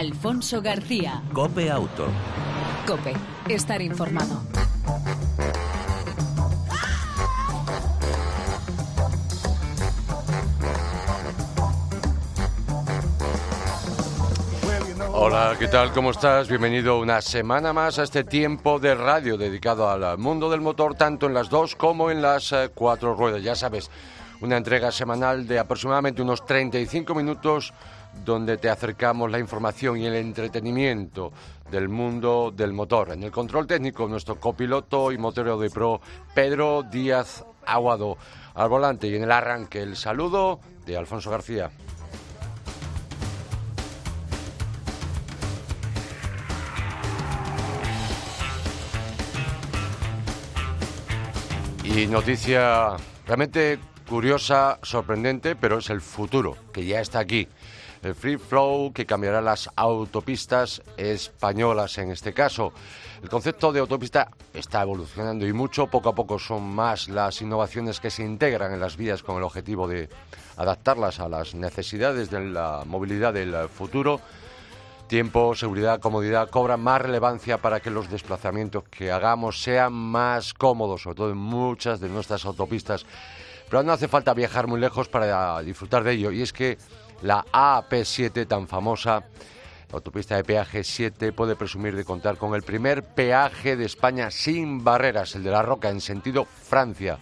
Alfonso García. Cope Auto. Cope, estar informado. Hola, ¿qué tal? ¿Cómo estás? Bienvenido una semana más a este tiempo de radio dedicado al mundo del motor, tanto en las dos como en las eh, cuatro ruedas. Ya sabes, una entrega semanal de aproximadamente unos 35 minutos donde te acercamos la información y el entretenimiento del mundo del motor. En el control técnico, nuestro copiloto y motero de pro, Pedro Díaz Aguado, al volante y en el arranque, el saludo de Alfonso García. Y noticia realmente curiosa, sorprendente, pero es el futuro, que ya está aquí. El free flow que cambiará las autopistas españolas en este caso. El concepto de autopista está evolucionando y mucho, poco a poco son más las innovaciones que se integran en las vías con el objetivo de adaptarlas a las necesidades de la movilidad del futuro. Tiempo, seguridad, comodidad cobran más relevancia para que los desplazamientos que hagamos sean más cómodos, sobre todo en muchas de nuestras autopistas. Pero no hace falta viajar muy lejos para disfrutar de ello. Y es que la AP7 tan famosa, autopista de peaje 7, puede presumir de contar con el primer peaje de España sin barreras, el de la Roca, en sentido Francia.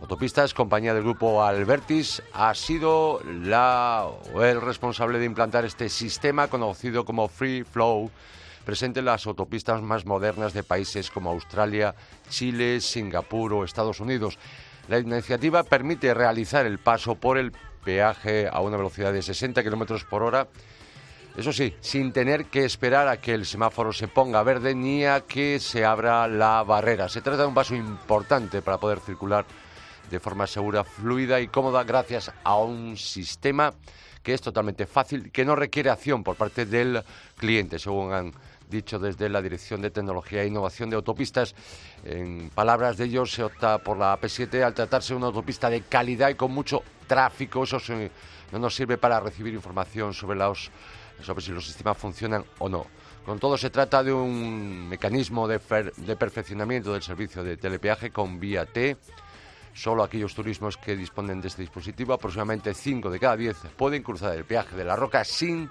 Autopistas, compañía del grupo Albertis, ha sido la, el responsable de implantar este sistema conocido como Free Flow, presente en las autopistas más modernas de países como Australia, Chile, Singapur o Estados Unidos. La iniciativa permite realizar el paso por el peaje a una velocidad de 60 kilómetros por hora. Eso sí, sin tener que esperar a que el semáforo se ponga verde ni a que se abra la barrera. Se trata de un paso importante para poder circular de forma segura, fluida y cómoda gracias a un sistema que es totalmente fácil, que no requiere acción por parte del cliente, según han dicho desde la Dirección de Tecnología e Innovación de Autopistas. En palabras de ellos, se opta por la AP7 al tratarse de una autopista de calidad y con mucho tráfico. Eso no nos sirve para recibir información sobre, los, sobre si los sistemas funcionan o no. Con todo, se trata de un mecanismo de, de perfeccionamiento del servicio de telepeaje con vía T. Solo aquellos turismos que disponen de este dispositivo, aproximadamente 5 de cada 10, pueden cruzar el peaje de la roca sin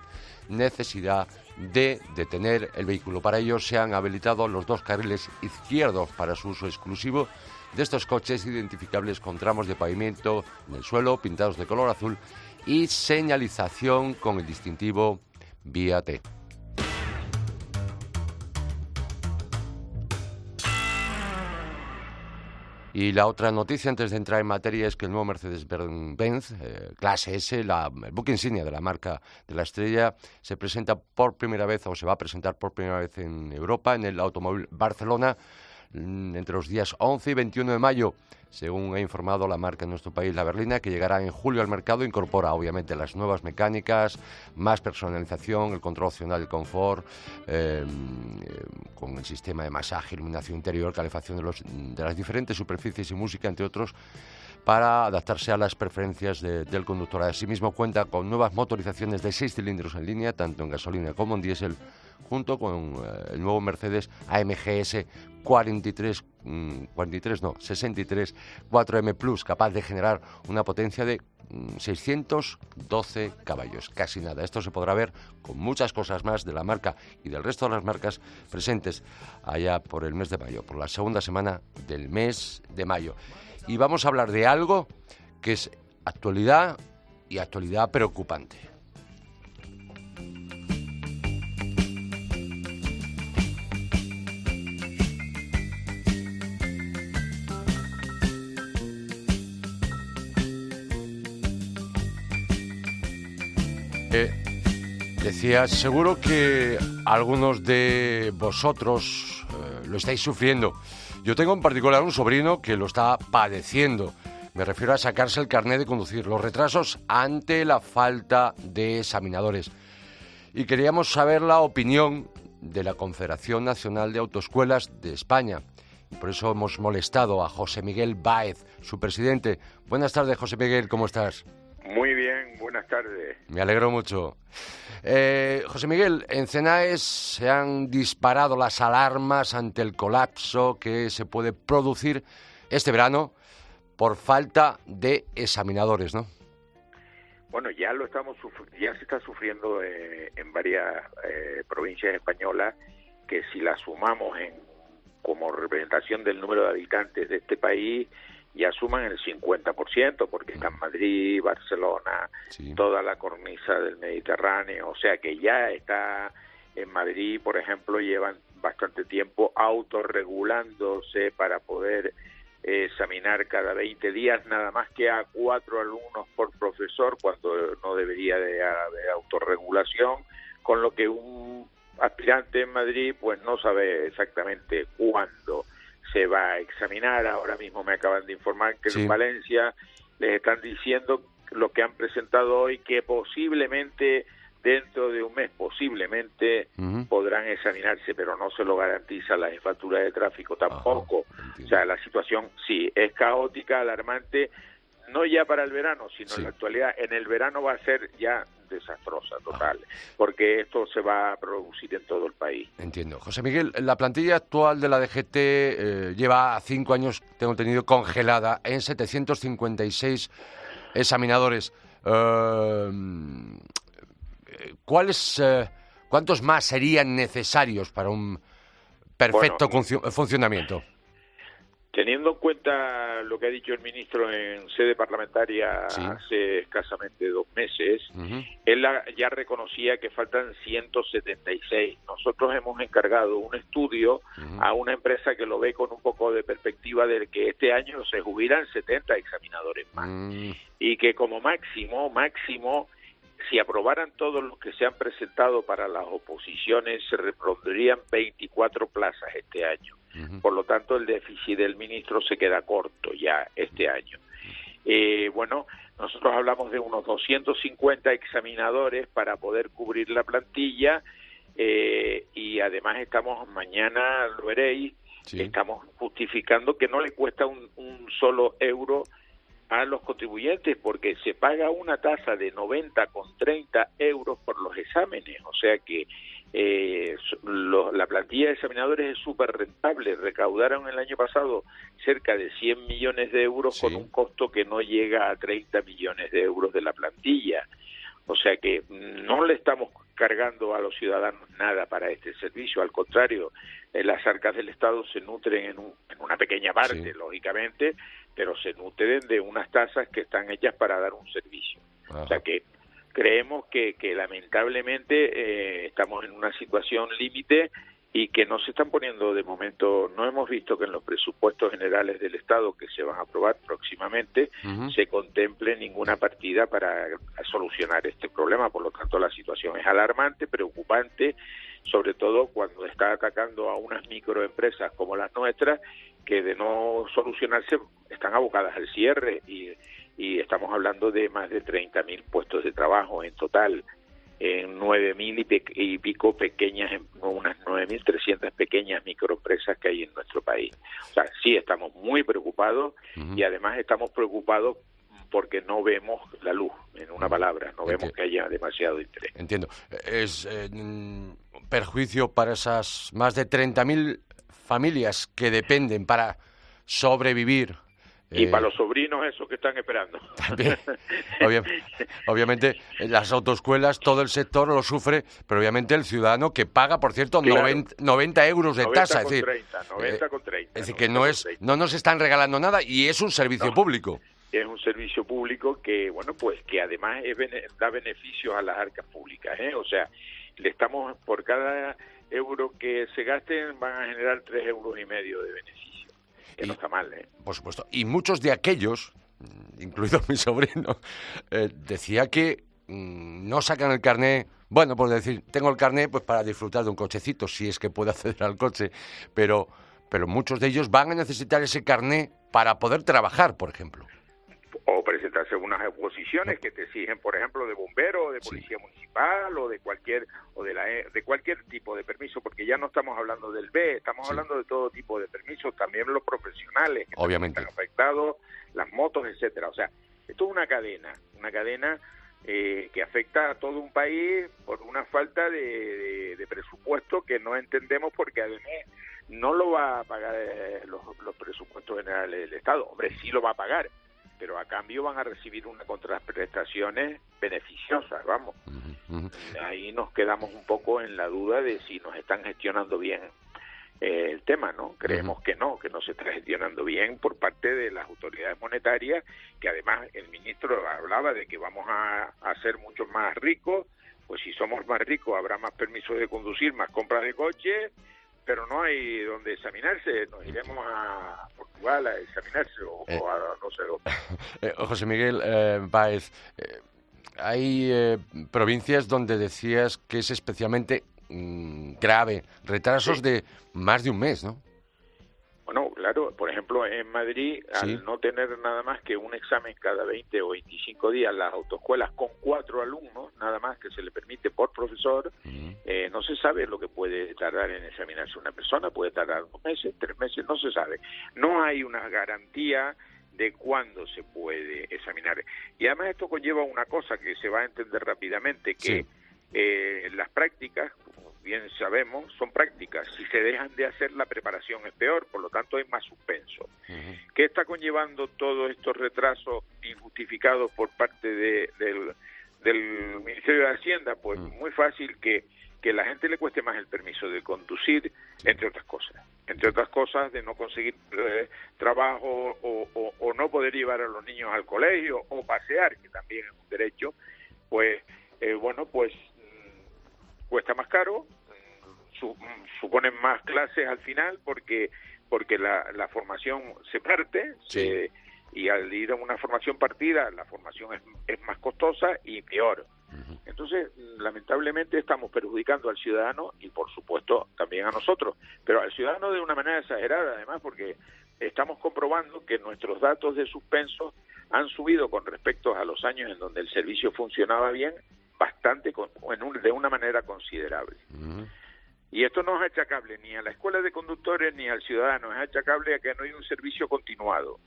necesidad de detener el vehículo. Para ello se han habilitado los dos carriles izquierdos para su uso exclusivo de estos coches identificables con tramos de pavimento en el suelo pintados de color azul y señalización con el distintivo vía T. Y la otra noticia antes de entrar en materia es que el nuevo Mercedes-Benz eh, clase S, el buque insignia de la marca de la estrella, se presenta por primera vez o se va a presentar por primera vez en Europa en el Automóvil Barcelona entre los días 11 y 21 de mayo, según ha informado la marca en nuestro país, la berlina, que llegará en julio al mercado, incorpora obviamente las nuevas mecánicas, más personalización, el control opcional del confort, em, con el sistema de masaje, iluminación interior, calefacción de las diferentes superficies y música, entre otros para adaptarse a las preferencias del conductor. Asimismo cuenta con nuevas motorizaciones de seis cilindros en línea, tanto en gasolina como en diésel, junto con eh, el nuevo Mercedes AMGS 43, 43 no, 63 4M Plus, capaz de generar una potencia de 612 mm, caballos, casi nada. Esto se podrá ver con muchas cosas más de la marca y del resto de las marcas presentes allá por el mes de mayo, por la segunda semana del mes de mayo y vamos a hablar de algo que es actualidad y actualidad preocupante. Decía, seguro que algunos de vosotros eh, lo estáis sufriendo yo tengo en particular un sobrino que lo está padeciendo. Me refiero a sacarse el carnet de conducir, los retrasos ante la falta de examinadores. Y queríamos saber la opinión de la Confederación Nacional de Autoescuelas de España. Por eso hemos molestado a José Miguel Báez, su presidente. Buenas tardes, José Miguel, ¿cómo estás? Muy bien, buenas tardes. Me alegro mucho. Eh, José Miguel, en CENAES se han disparado las alarmas ante el colapso que se puede producir este verano por falta de examinadores, ¿no? Bueno, ya lo estamos ya se está sufriendo eh, en varias eh, provincias españolas que si la sumamos en como representación del número de habitantes de este país ya suman el 50%, porque está en Madrid, Barcelona, toda la cornisa del Mediterráneo, o sea que ya está en Madrid, por ejemplo, llevan bastante tiempo autorregulándose para poder examinar cada 20 días nada más que a cuatro alumnos por profesor cuando no debería de haber autorregulación, con lo que un aspirante en Madrid pues no sabe exactamente cuándo se va a examinar. Ahora mismo me acaban de informar que en Valencia les están diciendo lo que han presentado hoy, que posiblemente dentro de un mes, posiblemente podrán examinarse, pero no se lo garantiza la jefatura de tráfico tampoco. o sea, la situación sí es caótica, alarmante, no ya para el verano, sino en la actualidad. En el verano va a ser ya desastrosa total, porque esto se va a producir en todo el país. Entiendo. José Miguel, la plantilla actual de la DGT eh, lleva cinco años, tengo entendido, congelada en 756 examinadores. Eh, ¿Cuáles, eh, cuántos más serían necesarios para un perfecto funcionamiento? Teniendo en cuenta lo que ha dicho el ministro en sede parlamentaria hace escasamente dos meses, él ya reconocía que faltan 176. Nosotros hemos encargado un estudio a una empresa que lo ve con un poco de perspectiva de que este año se jubilan 70 examinadores más mm. y que como máximo, máximo, si aprobaran todos los que se han presentado para las oposiciones, se repondrían 24 plazas este año. Por lo tanto, el déficit del ministro se queda corto ya este año. Eh, bueno, nosotros hablamos de unos 250 examinadores para poder cubrir la plantilla eh, y además estamos, mañana lo veréis, estamos justificando que no le cuesta un, un solo euro a los contribuyentes porque se paga una tasa de 90 con 30 euros por los exámenes, o sea que eh, la plantilla de examinadores es súper rentable. Recaudaron el año pasado cerca de 100 millones de euros con un costo que no llega a 30 millones de euros de la plantilla. O sea que no le estamos cargando a los ciudadanos nada para este servicio, al contrario, eh, las arcas del Estado se nutren en, una pequeña parte, lógicamente, pero se nutren de unas tasas que están hechas para dar un servicio. O sea que creemos que, que lamentablemente eh, estamos en una situación límite y que no se están poniendo de momento, no hemos visto que en los presupuestos generales del Estado que se van a aprobar próximamente se contemple ninguna partida para solucionar este problema, por lo tanto la situación es alarmante, preocupante, sobre todo cuando está atacando a unas microempresas como las nuestras que de no solucionarse están abocadas al cierre y y estamos hablando de más de 30.000 puestos de trabajo en total en 9.000 y, pico pequeñas, unas 9.300 pequeñas microempresas que hay en nuestro país. O sea, sí estamos muy preocupados y además estamos preocupados porque no vemos la luz, en una palabra, no vemos que haya demasiado interés. Entiendo. Es eh, perjuicio para esas más de 30.000 familias que dependen para sobrevivir y para eh, los sobrinos esos que están esperando. También, obviamente, las autoescuelas, todo el sector lo sufre, pero obviamente el ciudadano que paga, por cierto, 90, euros de tasa. es decir, 90 con 30. Es decir, que no, es, no nos están regalando nada y es un servicio público. Es un servicio público que, bueno, pues que además da beneficios a las arcas públicas. ¿eh? O sea, le estamos, por cada euro que se gasten, van a generar 3 euros y medio de beneficio que no está mal, ¿eh? Por supuesto. Y muchos de aquellos, incluido mi sobrino, eh, decía que mm, no sacan el carné, bueno, por decir, tengo el carné pues para disfrutar de un cochecito, si es que puedo acceder al coche, pero, pero muchos de ellos van a necesitar ese carné para poder trabajar, por ejemplo presentarse unas exposiciones que te exigen, por ejemplo, de bombero, de policía municipal o de cualquier o de la de cualquier tipo de permiso, porque ya no estamos hablando del B, estamos hablando de todo tipo de permisos, también los profesionales que Obviamente. están afectados, las motos, etcétera. O sea, Esto es una cadena, una cadena eh, que afecta a todo un país por una falta de, presupuesto que no entendemos porque además no lo va a pagar eh, los, presupuestos generales del Estado. Hombre, sí lo va a pagar, pero a cambio van a recibir unas contraprestaciones beneficiosas, vamos. Ahí nos quedamos un poco en la duda de si nos están gestionando bien eh, el tema, ¿no? Creemos que no, que no se está gestionando bien por parte de las autoridades monetarias, que además el ministro hablaba de que vamos a, a ser mucho más ricos, pues si somos más ricos habrá más permisos de conducir, más compras de coches, pero no hay donde examinarse, nos iremos a Portugal a examinarse o, eh. a no sé dónde. Eh, José Miguel eh, Báez, hay provincias donde decías que es especialmente Mm, grave, retrasos de más de un mes, ¿no? Bueno, claro, por ejemplo, en Madrid, al no tener nada más que un examen cada 20 o 25 días, las autoescuelas con cuatro alumnos, nada más que se le permite por profesor, eh, no se sabe lo que puede tardar en examinarse una persona, puede tardar dos meses, tres meses, no se sabe. No hay una garantía de cuándo se puede examinar. Y además esto conlleva una cosa que se va a entender rápidamente, que eh, las prácticas, bien sabemos, son prácticas. Si se dejan de hacer, la preparación es peor, por lo tanto hay más suspenso. ¿Qué está conllevando todos estos retrasos injustificados por parte del, Ministerio de Hacienda? Pues muy fácil que, que la gente le cueste más el permiso de conducir, entre otras cosas. Entre otras cosas, de no conseguir eh, trabajo o, o no poder llevar a los niños al colegio o pasear, que también es un derecho, pues cuesta más caro, suponen más clases al final porque porque la, la formación se parte y al ir a una formación partida la formación es, es más costosa y peor. Entonces, lamentablemente estamos perjudicando al ciudadano y por supuesto también a nosotros, pero al ciudadano de una manera exagerada además porque estamos comprobando que nuestros datos de suspenso han subido con respecto a los años en donde el servicio funcionaba bien bastante, de una manera considerable. Y esto no es achacable ni a la escuela de conductores ni al ciudadano, es achacable a que no hay un servicio continuado.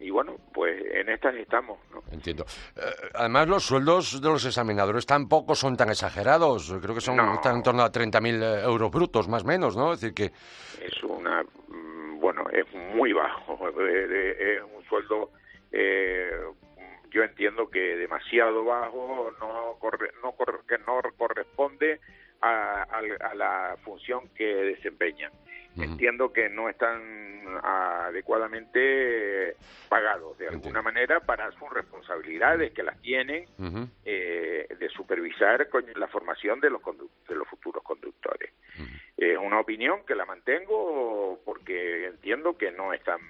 Y bueno, pues en estas estamos. ¿no? Entiendo. Eh, además, los sueldos de los examinadores tampoco son tan exagerados. Creo que son están en torno a 30.000 eh, euros brutos, más o menos, ¿no? Es decir, que. Es una. Mm, bueno, es muy bajo. Es un sueldo eh, yo entiendo que demasiado bajo no corre, no que no corresponde a, la función que desempeñan. Entiendo que no están adecuadamente pagados de alguna manera para sus responsabilidades que las tienen eh, de supervisar la formación de los de los futuros conductores. Es una opinión que la mantengo porque entiendo que no están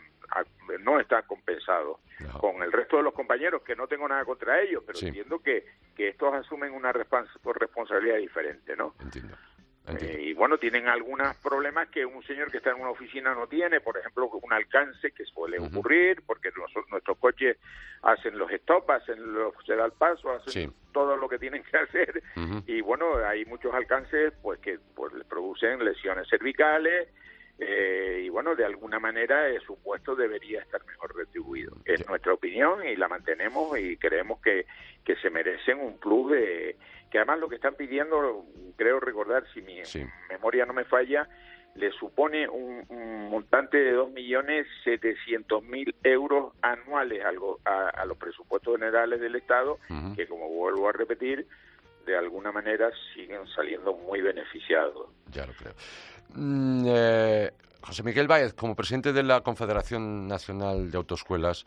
no está compensado con el resto de los compañeros, que no tengo nada contra ellos, pero entiendo que, que estos asumen una responsabilidad diferente, ¿no? Entiendo. Eh, y bueno, tienen algunos problemas que un señor que está en una oficina no tiene, por ejemplo, un alcance que suele ocurrir, porque nuestros coches hacen los stops, hacen los, se da el paso, hacen todo lo que tienen que hacer, y bueno, hay muchos alcances pues que pues, producen lesiones cervicales, eh, y bueno, de alguna manera eh, su puesto debería estar mejor retribuido. Es nuestra opinión y la mantenemos y creemos que, que se merecen un plus de que además lo que están pidiendo, creo recordar, si mi memoria no me falla, le supone un, montante de 2.700.000 euros anuales algo, a, los presupuestos generales del Estado, que como vuelvo a repetir, de alguna manera siguen saliendo muy beneficiados. Ya lo creo. Mm, eh, José Miguel Báez, como presidente de la Confederación Nacional de Autoescuelas,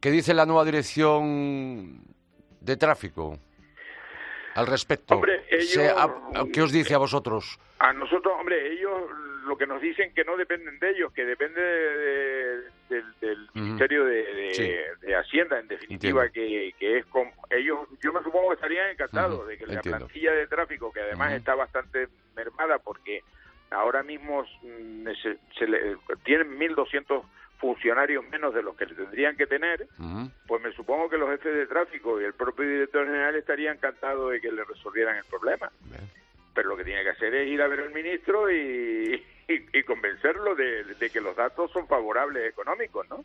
¿qué dice la nueva dirección de tráfico al respecto? Hombre, ¿Qué os dice a vosotros? A nosotros, hombre, ellos lo que nos dicen que no dependen de ellos, que depende del Ministerio de, Hacienda, en definitiva, que, es como ellos, yo me supongo que estarían encantados de que la plantilla de tráfico, que además está bastante mermada porque ahora mismo mm, se, le, tienen 1.200 funcionarios menos de los que tendrían que tener, pues me supongo que los jefes de tráfico y el propio director general estarían encantados de que le resolvieran el problema. Pero lo que tiene que hacer es ir a ver al ministro y, y, convencerlo de, que los datos son favorables económicos, ¿no?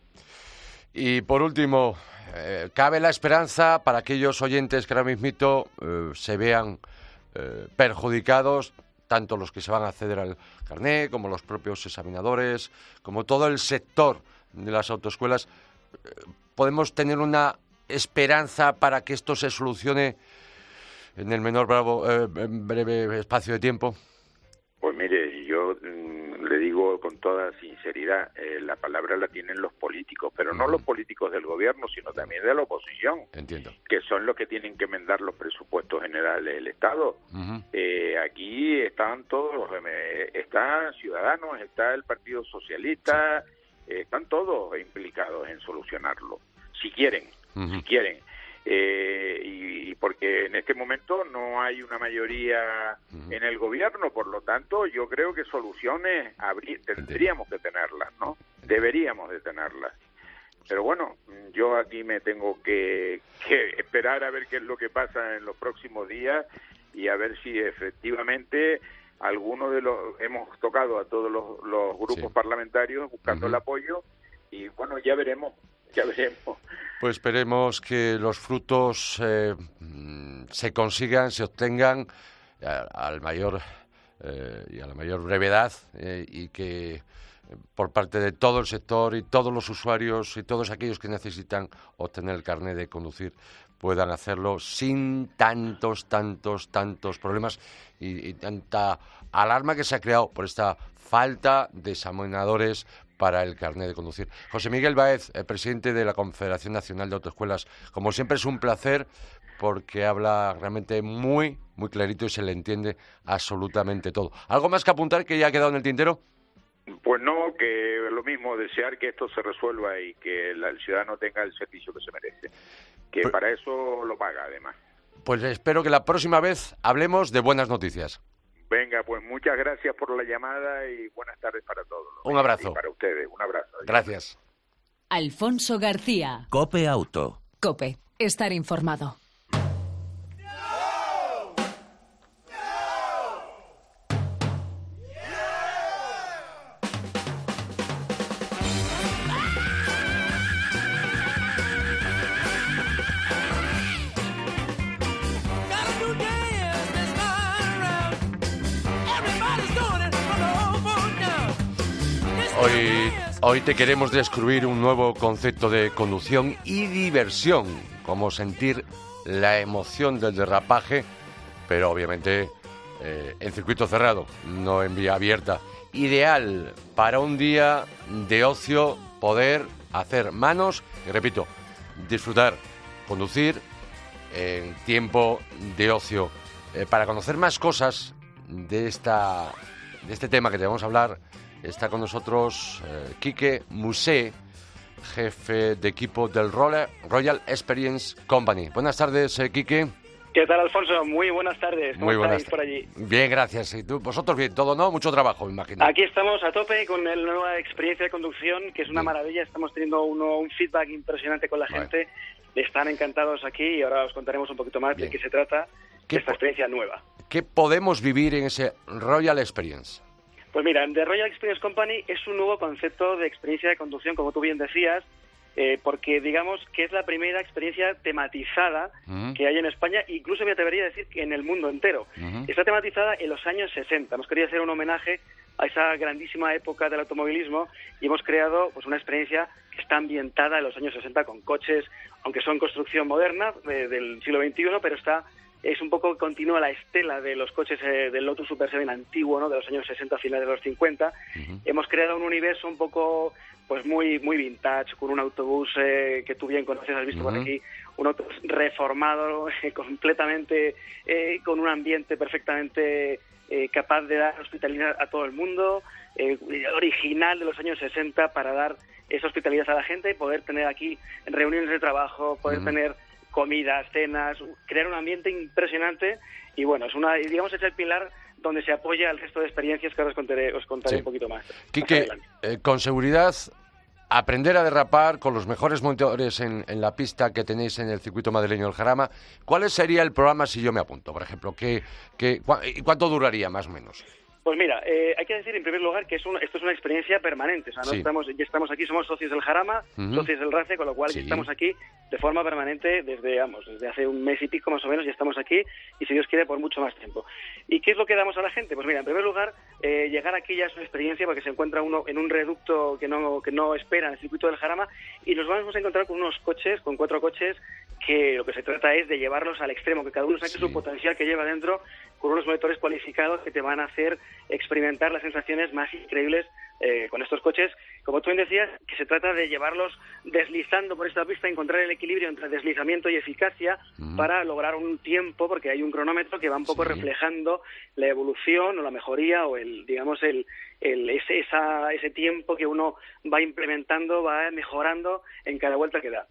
Y por último, eh, ¿cabe la esperanza para aquellos oyentes que ahora mismo eh, se vean eh, perjudicados, tanto los que se van a acceder al carné, como los propios examinadores, como todo el sector de las autoescuelas? ¿Podemos tener una esperanza para que esto se solucione en el menor breve espacio de tiempo? Pues mire, yo mm, le digo con toda sinceridad, eh, la palabra la tienen los políticos, pero no los políticos del gobierno, sino también de la oposición. Entiendo. Que son los que tienen que enmendar los presupuestos generales del Estado. Eh, aquí están todos los... están Ciudadanos, está el Partido Socialista, están todos implicados en solucionarlo, si quieren, si quieren. Eh, y, porque en este momento no hay una mayoría en el gobierno, por lo tanto yo creo que soluciones tendríamos que tenerlas, ¿no? Deberíamos de tenerlas. Pero bueno, yo aquí me tengo que, esperar a ver qué es lo que pasa en los próximos días y a ver si efectivamente algunos de los hemos tocado a todos los, grupos parlamentarios buscando el apoyo y bueno ya veremos pues esperemos que los frutos eh, se consigan, se obtengan al mayor eh, y a la mayor brevedad eh, y que por parte de todo el sector y todos los usuarios y todos aquellos que necesitan obtener el carnet de conducir puedan hacerlo sin tantos, tantos, tantos problemas y, y tanta alarma que se ha creado por esta falta de examinadores para el carnet de conducir. José Miguel Baez, el presidente de la Confederación Nacional de Autoescuelas, como siempre es un placer porque habla realmente muy, muy clarito y se le entiende absolutamente todo. ¿Algo más que apuntar que ya ha quedado en el tintero? Pues no, que lo mismo, desear que esto se resuelva y que el ciudadano tenga el servicio que se merece, que para eso lo paga además. Pues espero que la próxima vez hablemos de buenas noticias. Venga, pues muchas gracias por la llamada y buenas tardes para todos. Un abrazo. para ustedes, un abrazo. Gracias. Alfonso García. Cope Auto. Cope, estar informado. Hoy te queremos descubrir un nuevo concepto de conducción y diversión, como sentir la emoción del derrapaje, pero obviamente eh, en circuito cerrado, no en vía abierta. Ideal para un día de ocio poder hacer manos y, repito, disfrutar, conducir en tiempo de ocio. Eh, para conocer más cosas de, esta, de este tema que te vamos a hablar, Está con nosotros eh, Quique Musé, jefe de equipo del Royal Experience Company. Buenas tardes, eh, Quique. ¿Qué tal, Alfonso? Muy buenas tardes. ¿Cómo Muy buenas por allí? Bien, gracias. ¿Y tú, vosotros bien? ¿Todo no? Mucho trabajo, me imagino. Aquí estamos a tope con la nueva experiencia de conducción, que es una maravilla. Estamos teniendo un feedback impresionante con la gente. Están encantados aquí y ahora os contaremos un poquito más de qué se trata de esta experiencia nueva. ¿Qué podemos vivir en ese Royal Experience? Pues mira, The Royal Experience Company es un nuevo concepto de experiencia de conducción, como tú bien decías, eh, porque digamos que es la primera experiencia tematizada que hay en España, incluso me atrevería a decir que en el mundo entero. Está tematizada en los años 60. Hemos querido hacer un homenaje a esa grandísima época del automovilismo y hemos creado pues una experiencia que está ambientada en los años 60 con coches, aunque son construcción moderna eh, del siglo XXI, pero está es un poco continúa la estela de los coches eh, del Lotus Super 7 antiguo, ¿no? De los años 60, finales de los 50. Hemos creado un universo un poco, pues muy, muy vintage, con un autobús eh, que tú bien conoces, has visto por aquí, un autobús reformado, completamente, eh, con un ambiente perfectamente capaz de dar hospitalidad a todo el mundo, original de los años 60 para dar esa hospitalidad a la gente y poder tener aquí reuniones de trabajo, poder tener comidas, cenas, crear un ambiente impresionante y bueno, es una, digamos, es el pilar donde se apoya el resto de experiencias que ahora os contaré, os contaré un poquito más. Quique, eh, con seguridad, aprender a derrapar con los mejores motores en, la pista que tenéis en el circuito madrileño del Jarama, ¿cuál sería el programa si yo me apunto, por ejemplo? ¿Qué, qué, ¿Y cuánto duraría más o menos? Pues mira, eh, hay que decir en primer lugar que es esto es una experiencia permanente. O sea, no estamos, ya estamos aquí, somos socios del Jarama, socios del RACE, con lo cual ya estamos aquí de forma permanente desde, vamos, desde hace un mes y pico más o menos, ya estamos aquí y si Dios quiere por mucho más tiempo. ¿Y qué es lo que damos a la gente? Pues mira, en primer lugar, eh, llegar aquí ya es una experiencia porque se encuentra uno en un reducto que no, que no espera en el circuito del Jarama y nos vamos a encontrar con unos coches, con cuatro coches que lo que se trata es de llevarlos al extremo, que cada uno saque su potencial que lleva dentro con unos motores cualificados que te van a hacer experimentar las sensaciones más increíbles eh, con estos coches. Como tú bien decías, que se trata de llevarlos deslizando por esta pista, encontrar el equilibrio entre deslizamiento y eficacia para lograr un tiempo, porque hay un cronómetro que va un poco reflejando la evolución o la mejoría o el, digamos, el, el, ese, esa, ese tiempo que uno va implementando, va mejorando en cada vuelta que da.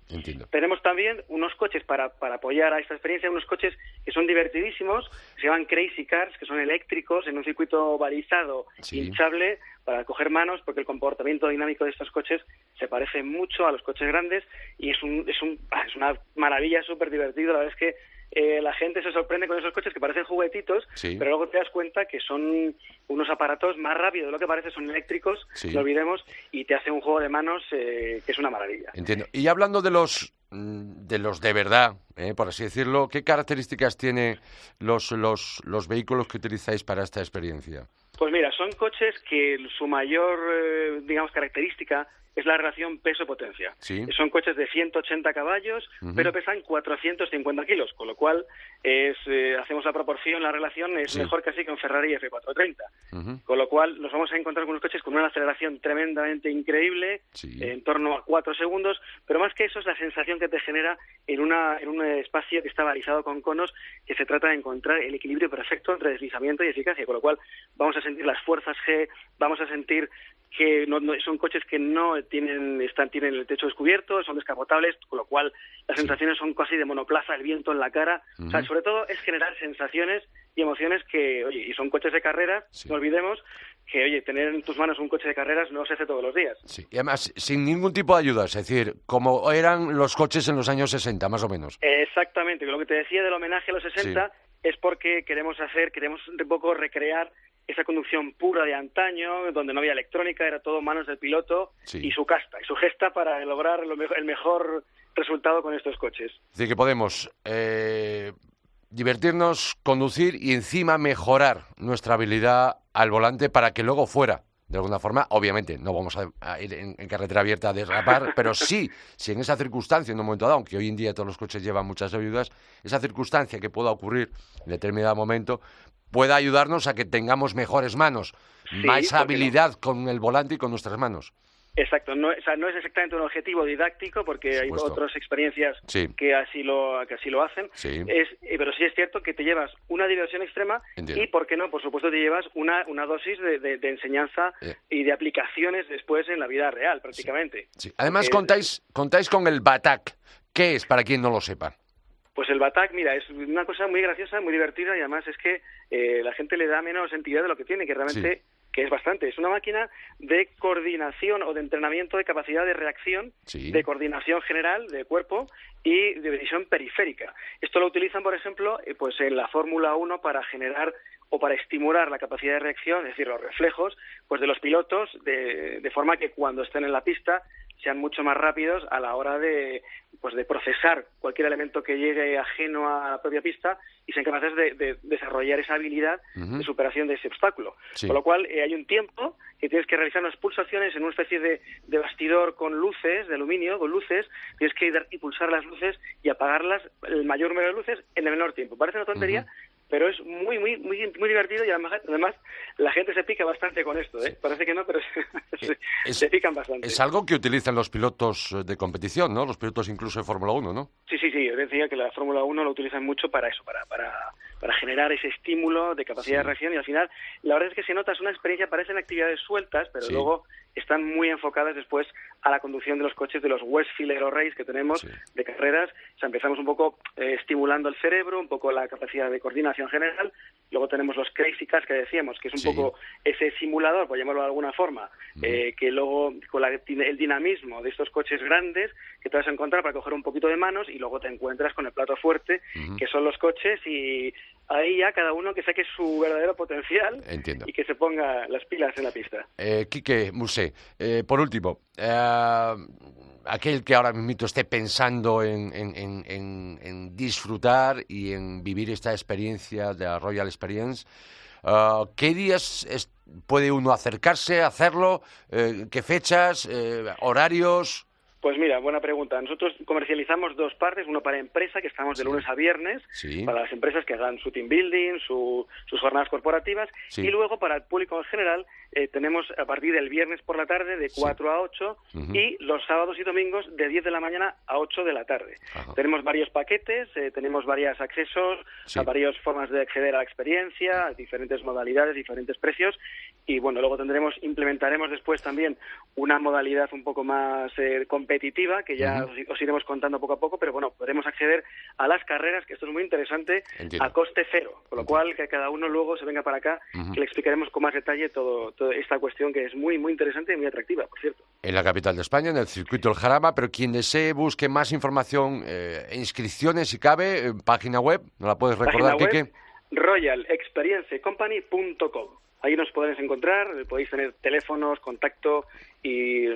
Tenemos también unos coches para, para apoyar a esta experiencia, unos coches que son divertidísimos, se llaman Crazy Cars, que son eléctricos en un circuito balizado, hinchable, para coger manos, porque el comportamiento dinámico de estos coches se parece mucho a los coches grandes y es, un, es, un, ah, es una maravilla, súper divertido. La verdad es que eh, la gente se sorprende con esos coches que parecen juguetitos, pero luego te das cuenta que son unos aparatos más rápidos de lo que parece, son eléctricos, no olvidemos, y te hace un juego de manos eh, que es una maravilla. Entiendo. Y hablando de los mm, de los de verdad, eh, por así decirlo, ¿qué características tienen los, los, los vehículos que utilizáis para esta experiencia? Pues mira, son coches que su mayor, digamos, característica es la relación peso-potencia. Son coches de 180 caballos, pero pesan 450 kilos, con lo cual es, eh, hacemos la proporción, la relación es mejor casi que un Ferrari F430. Con lo cual nos vamos a encontrar con unos coches con una aceleración tremendamente increíble, en torno a 4 segundos, pero más que eso es la sensación que te genera en, una, en un espacio que está balizado con conos, que se trata de encontrar el equilibrio perfecto entre deslizamiento y eficacia, con lo cual vamos a sentir las fuerzas G, vamos a sentir que no, son coches que no tienen están tienen el techo descubierto, son descapotables, con lo cual las sensaciones son casi de monoplaza, el viento en la cara. O sea, sobre todo es generar sensaciones y emociones que, oye, y son coches de carreras, no olvidemos que, oye, tener en tus manos un coche de carreras no se hace todos los días. Sí, y además sin ningún tipo de ayuda, es decir, como eran los coches en los años 60, más o menos. Exactamente, lo que te decía del homenaje a los 60 es porque queremos hacer, queremos un poco recrear esa conducción pura de antaño, donde no había electrónica, era todo manos del piloto y su casta, y su gesta para lograr el mejor resultado con estos coches. Es decir, que podemos eh, divertirnos, conducir y encima mejorar nuestra habilidad al volante para que luego fuera de alguna forma, obviamente no vamos a, ir en, carretera abierta a desrapar, pero sí, si en esa circunstancia, en un momento dado, aunque hoy en día todos los coches llevan muchas ayudas, esa circunstancia que pueda ocurrir en determinado momento pueda ayudarnos a que tengamos mejores manos, más habilidad con el volante y con nuestras manos. Exacto, no, o sea, no es exactamente un objetivo didáctico porque hay otras experiencias que así lo que así lo hacen. Es, eh, pero sí es cierto que te llevas una diversión extrema y, ¿por qué no? Por supuesto te llevas una, una dosis de, enseñanza eh. y de aplicaciones después en la vida real, prácticamente. Además contáis contáis con el BATAC. ¿Qué es para quien no lo sepa? Pues el Batak, mira, es una cosa muy graciosa, muy divertida y además es que eh, la gente le da menos entidad de lo que tiene, que realmente que es bastante. Es una máquina de coordinación o de entrenamiento de capacidad de reacción, de coordinación general de cuerpo y de visión periférica. Esto lo utilizan, por ejemplo, eh, pues en la Fórmula 1 para generar o para estimular la capacidad de reacción, es decir, los reflejos, pues de los pilotos, de, de forma que cuando estén en la pista sean mucho más rápidos a la hora de, pues de procesar cualquier elemento que llegue ajeno a la propia pista y sean capaces de, desarrollar esa habilidad de superación de ese obstáculo. Con lo cual eh, hay un tiempo que tienes que realizar unas pulsaciones en una especie de, bastidor con luces, de aluminio, con luces, tienes que impulsar las luces y apagarlas, el mayor número de luces, en el menor tiempo. Parece una tontería, pero es muy, muy, muy, muy divertido y además, además la gente se pica bastante con esto. ¿eh? Parece que no, pero se, pican bastante. Es algo que utilizan los pilotos de competición, ¿no? Los pilotos incluso de Fórmula 1, ¿no? Sí, sí, sí. Yo decía que la Fórmula 1 lo utilizan mucho para eso, para, para, para generar ese estímulo de capacidad de reacción y al final la verdad es que se nota, es una experiencia, parecen actividades sueltas, pero luego están muy enfocadas después a la conducción de los coches de los Westfield Aero Race que tenemos de carreras. O sea, empezamos un poco eh, estimulando el cerebro, un poco la capacidad de coordinación general. Luego tenemos los Crazy Cars que decíamos, que es un poco ese simulador, por llamarlo de alguna forma, eh, que luego con el dinamismo de estos coches grandes que te vas a encontrar para coger un poquito de manos y luego te encuentras con el plato fuerte, que son los coches y ahí ya cada uno que saque su verdadero potencial y que se ponga las pilas en la pista. Eh, Quique Musé, eh, por último, eh, aquel que ahora mismo esté pensando en, disfrutar y en vivir esta experiencia de la Royal Experience, eh, ¿qué días puede uno acercarse, hacerlo? ¿Qué fechas, horarios? Pues mira, buena pregunta. Nosotros comercializamos dos partes, uno para empresa, que estamos de lunes a viernes, para las empresas que hagan su team building, sus jornadas corporativas, y luego para el público en general eh, tenemos a partir del viernes por la tarde de 4 a 8 y los sábados y domingos de 10 de la mañana a 8 de la tarde. Tenemos varios paquetes, eh, tenemos varios accesos, a varias formas de acceder a la experiencia, diferentes modalidades, diferentes precios, y bueno, luego tendremos, implementaremos después también una modalidad un poco más eh, competitiva, que ya os, iremos contando poco a poco, pero bueno, podremos acceder a las carreras, que esto es muy interesante, a coste cero, con lo cual que cada uno luego se venga para acá, que le explicaremos con más detalle todo, esta cuestión que es muy, muy interesante y muy atractiva, por cierto. En la capital de España, en el circuito del Jarama, pero quien desee, busque más información, eh, inscripciones si cabe, página web, ¿no la puedes recordar, Kike? royalexperiencecompany.com Ahí nos podéis encontrar, podéis tener teléfonos, contacto y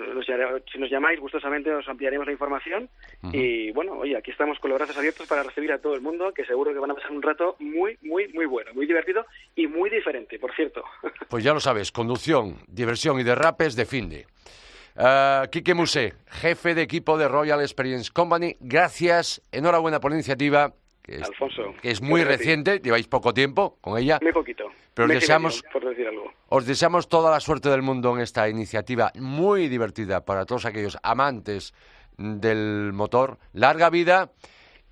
si nos llamáis gustosamente os ampliaremos la información. Y bueno, oye, aquí estamos con los brazos abiertos para recibir a todo el mundo, que seguro que van a pasar un rato muy, muy, muy bueno, muy divertido y muy diferente, por cierto. Pues ya lo sabes, conducción, diversión y derrapes de finde. Uh, Quique Musé, jefe de equipo de Royal Experience Company, gracias, enhorabuena por la iniciativa que es, Alfonso, que es muy reciente, lleváis poco tiempo con ella. Muy poquito. Pero os deseamos, por decir algo. os deseamos toda la suerte del mundo en esta iniciativa muy divertida para todos aquellos amantes del motor. Larga vida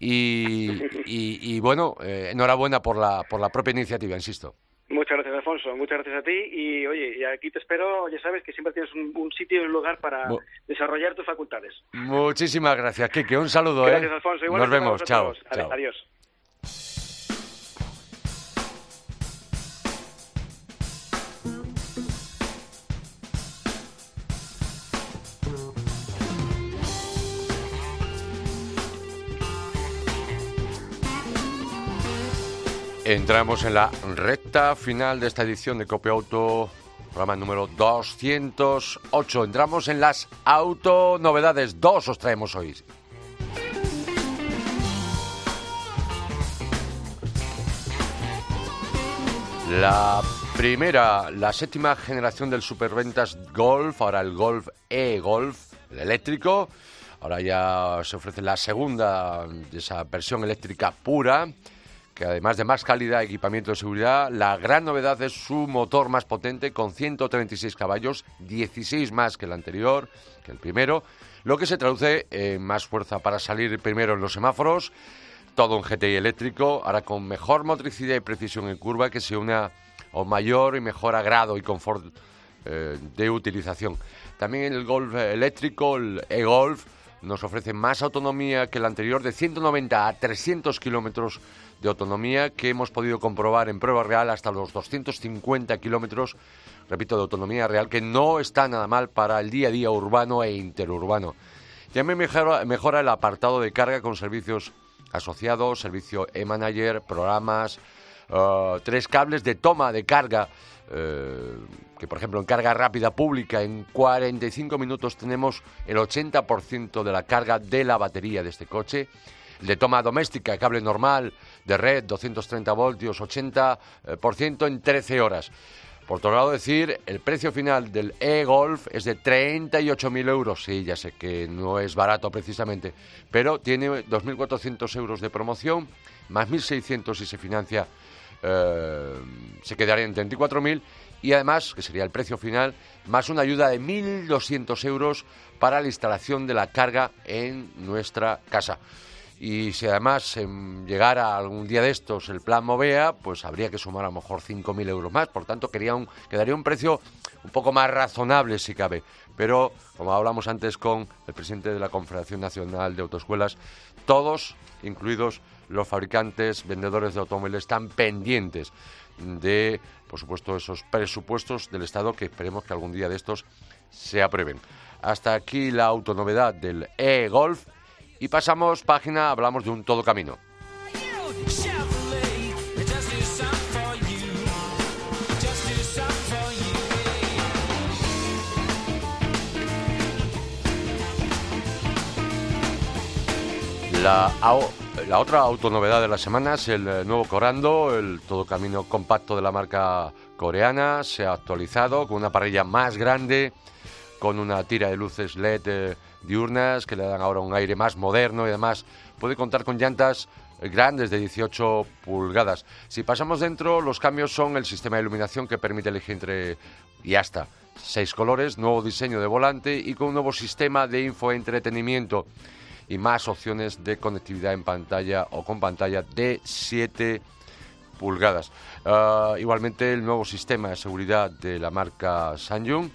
y, y, bueno, eh, enhorabuena por la, por la propia iniciativa, insisto. Muchas gracias, Alfonso. Muchas gracias a ti. Y oye, y aquí te espero. Ya sabes que siempre tienes un, sitio y un lugar para desarrollar tus facultades. Muchísimas gracias, Kike. Un saludo. ¿eh? Gracias, Alfonso. Nos vemos. Chao. Adiós. Entramos en la recta final de esta edición de Copia Auto, programa número 208. Entramos en las autonovedades. Dos os traemos hoy. La primera, la séptima generación del superventas Golf, ahora el Golf E-Golf, el eléctrico. Ahora ya se ofrece la segunda de esa versión eléctrica pura que además de más calidad equipamiento de seguridad, la gran novedad es su motor más potente con 136 caballos, 16 más que el anterior, que el primero, lo que se traduce en más fuerza para salir primero en los semáforos, todo un GTI eléctrico, ahora con mejor motricidad y precisión en curva que se une a un mayor y mejor agrado y confort eh, de utilización. También el Golf eléctrico, el e-Golf, nos ofrece más autonomía que el anterior de 190 a 300 kilómetros de autonomía que hemos podido comprobar en prueba real hasta los 250 kilómetros, repito, de autonomía real, que no está nada mal para el día a día urbano e interurbano. Ya me mejora, el apartado de carga con servicios asociados, servicio e-manager, programas, eh, tres cables de toma de carga, eh, que por ejemplo en carga rápida pública en 45 minutos tenemos el 80% de la carga de la batería de este coche de toma doméstica, cable normal, de red, 230 voltios, 80% en 13 horas. Por otro lado, decir, el precio final del e-Golf es de 38.000 euros. Sí, ya sé que no es barato precisamente, pero tiene 2.400 euros de promoción, más 1.600 si se financia, eh, se quedaría en 34.000 y además, que sería el precio final, más una ayuda de 1.200 euros para la instalación de la carga en nuestra casa y si además llegara algún día de estos el plan Movea, pues habría que sumar a lo mejor 5.000 euros más. Por tanto, quedaría un precio un poco más razonable si cabe. Pero, como hablamos antes con el presidente de la Confederación Nacional de Autoescuelas, todos, incluidos los fabricantes, vendedores de automóviles, están pendientes de, por supuesto, esos presupuestos del Estado que esperemos que algún día de estos se aprueben. Hasta aquí la autonovedad del e-Golf y pasamos página, hablamos de un todo camino. La, la, otra autonovedad de la semana es el eh, nuevo Corando, el todo camino compacto de la marca coreana. Se ha actualizado con una parrilla más grande, con una tira de luces LED eh, diurnas que le dan ahora un aire más moderno y además puede contar con llantas grandes de 18 pulgadas. Si pasamos dentro, los cambios son el sistema de iluminación que permite elegir entre y hasta seis colores, nuevo diseño de volante y con un nuevo sistema de infoentretenimiento y más opciones de conectividad en pantalla o con pantalla de 7 pulgadas. Ah, igualmente el nuevo sistema de seguridad de la marca Samsung.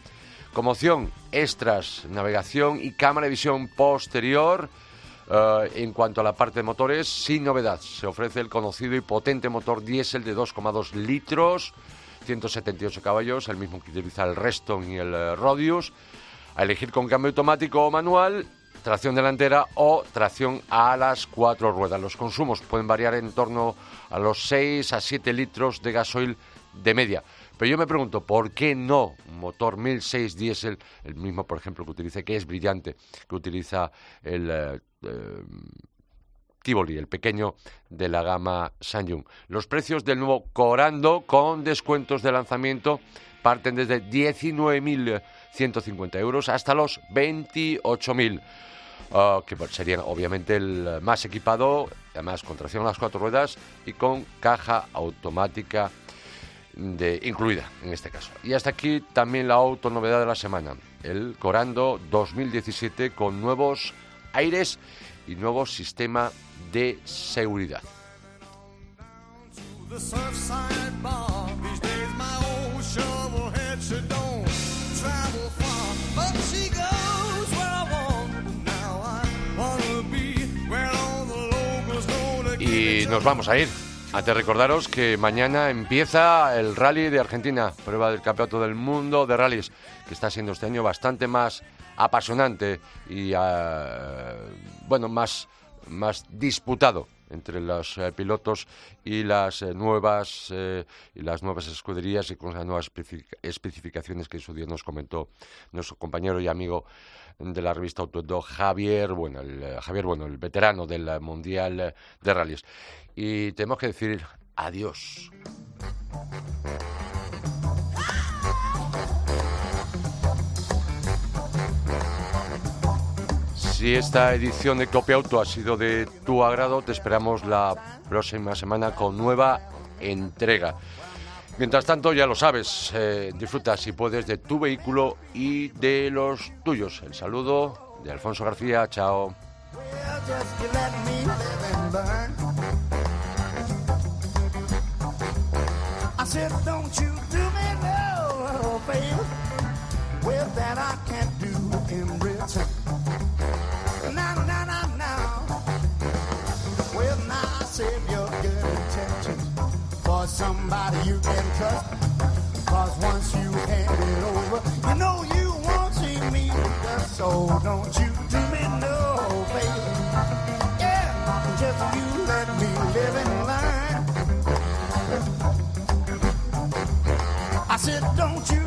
Como opción, extras, navegación y cámara de visión posterior. Ah, en cuanto a la parte de motores, sin novedad, se ofrece el conocido y potente motor diésel de 2,2 litros 178 caballos, el mismo que utiliza el Reston y el eh, Rodius. A elegir con cambio automático o manual, tracción delantera o tracción a las cuatro ruedas. Los consumos pueden variar en torno a los 6 a 7 litros de gasoil de media. Pero yo me pregunto, ¿por qué no un motor 1006 diésel, el mismo, por ejemplo, que utilice, que es brillante, que utiliza el eh, eh, Tivoli, el pequeño de la gama Samsung. Los precios del nuevo Corando con descuentos de lanzamiento parten desde 19.150 euros hasta los 28.000. Ah, que serían obviamente el más equipado, además con tracción a las cuatro ruedas y con caja automática de, incluida en este caso. Y hasta aquí también la autonovedad de la semana, el Corando 2017 con nuevos aires y nuevo sistema de seguridad. Y nos vamos a ir. Antes recordaros que mañana empieza el rally de Argentina, prueba del campeonato del mundo de rallies, que está siendo este año bastante más apasionante y, ah, bueno, más más disputado entre los eh, pilotos y las eh, nuevas eh, y las nuevas escuderías y con las nuevas especificaciones que en su día nos comentó nuestro compañero y amigo de la revista Auto Javier bueno el Javier bueno el veterano del mundial de rallies y tenemos que decir adiós Si esta edición de Copia Auto ha sido de tu agrado, te esperamos la próxima semana con nueva entrega. Mientras tanto, ya lo sabes, eh, disfruta si puedes de tu vehículo y de los tuyos. El saludo de Alfonso García, chao. Somebody you can trust. Cause once you hand it over, you know you won't see me so don't you do me no favor. Yeah, just you let me live and learn. I said, don't you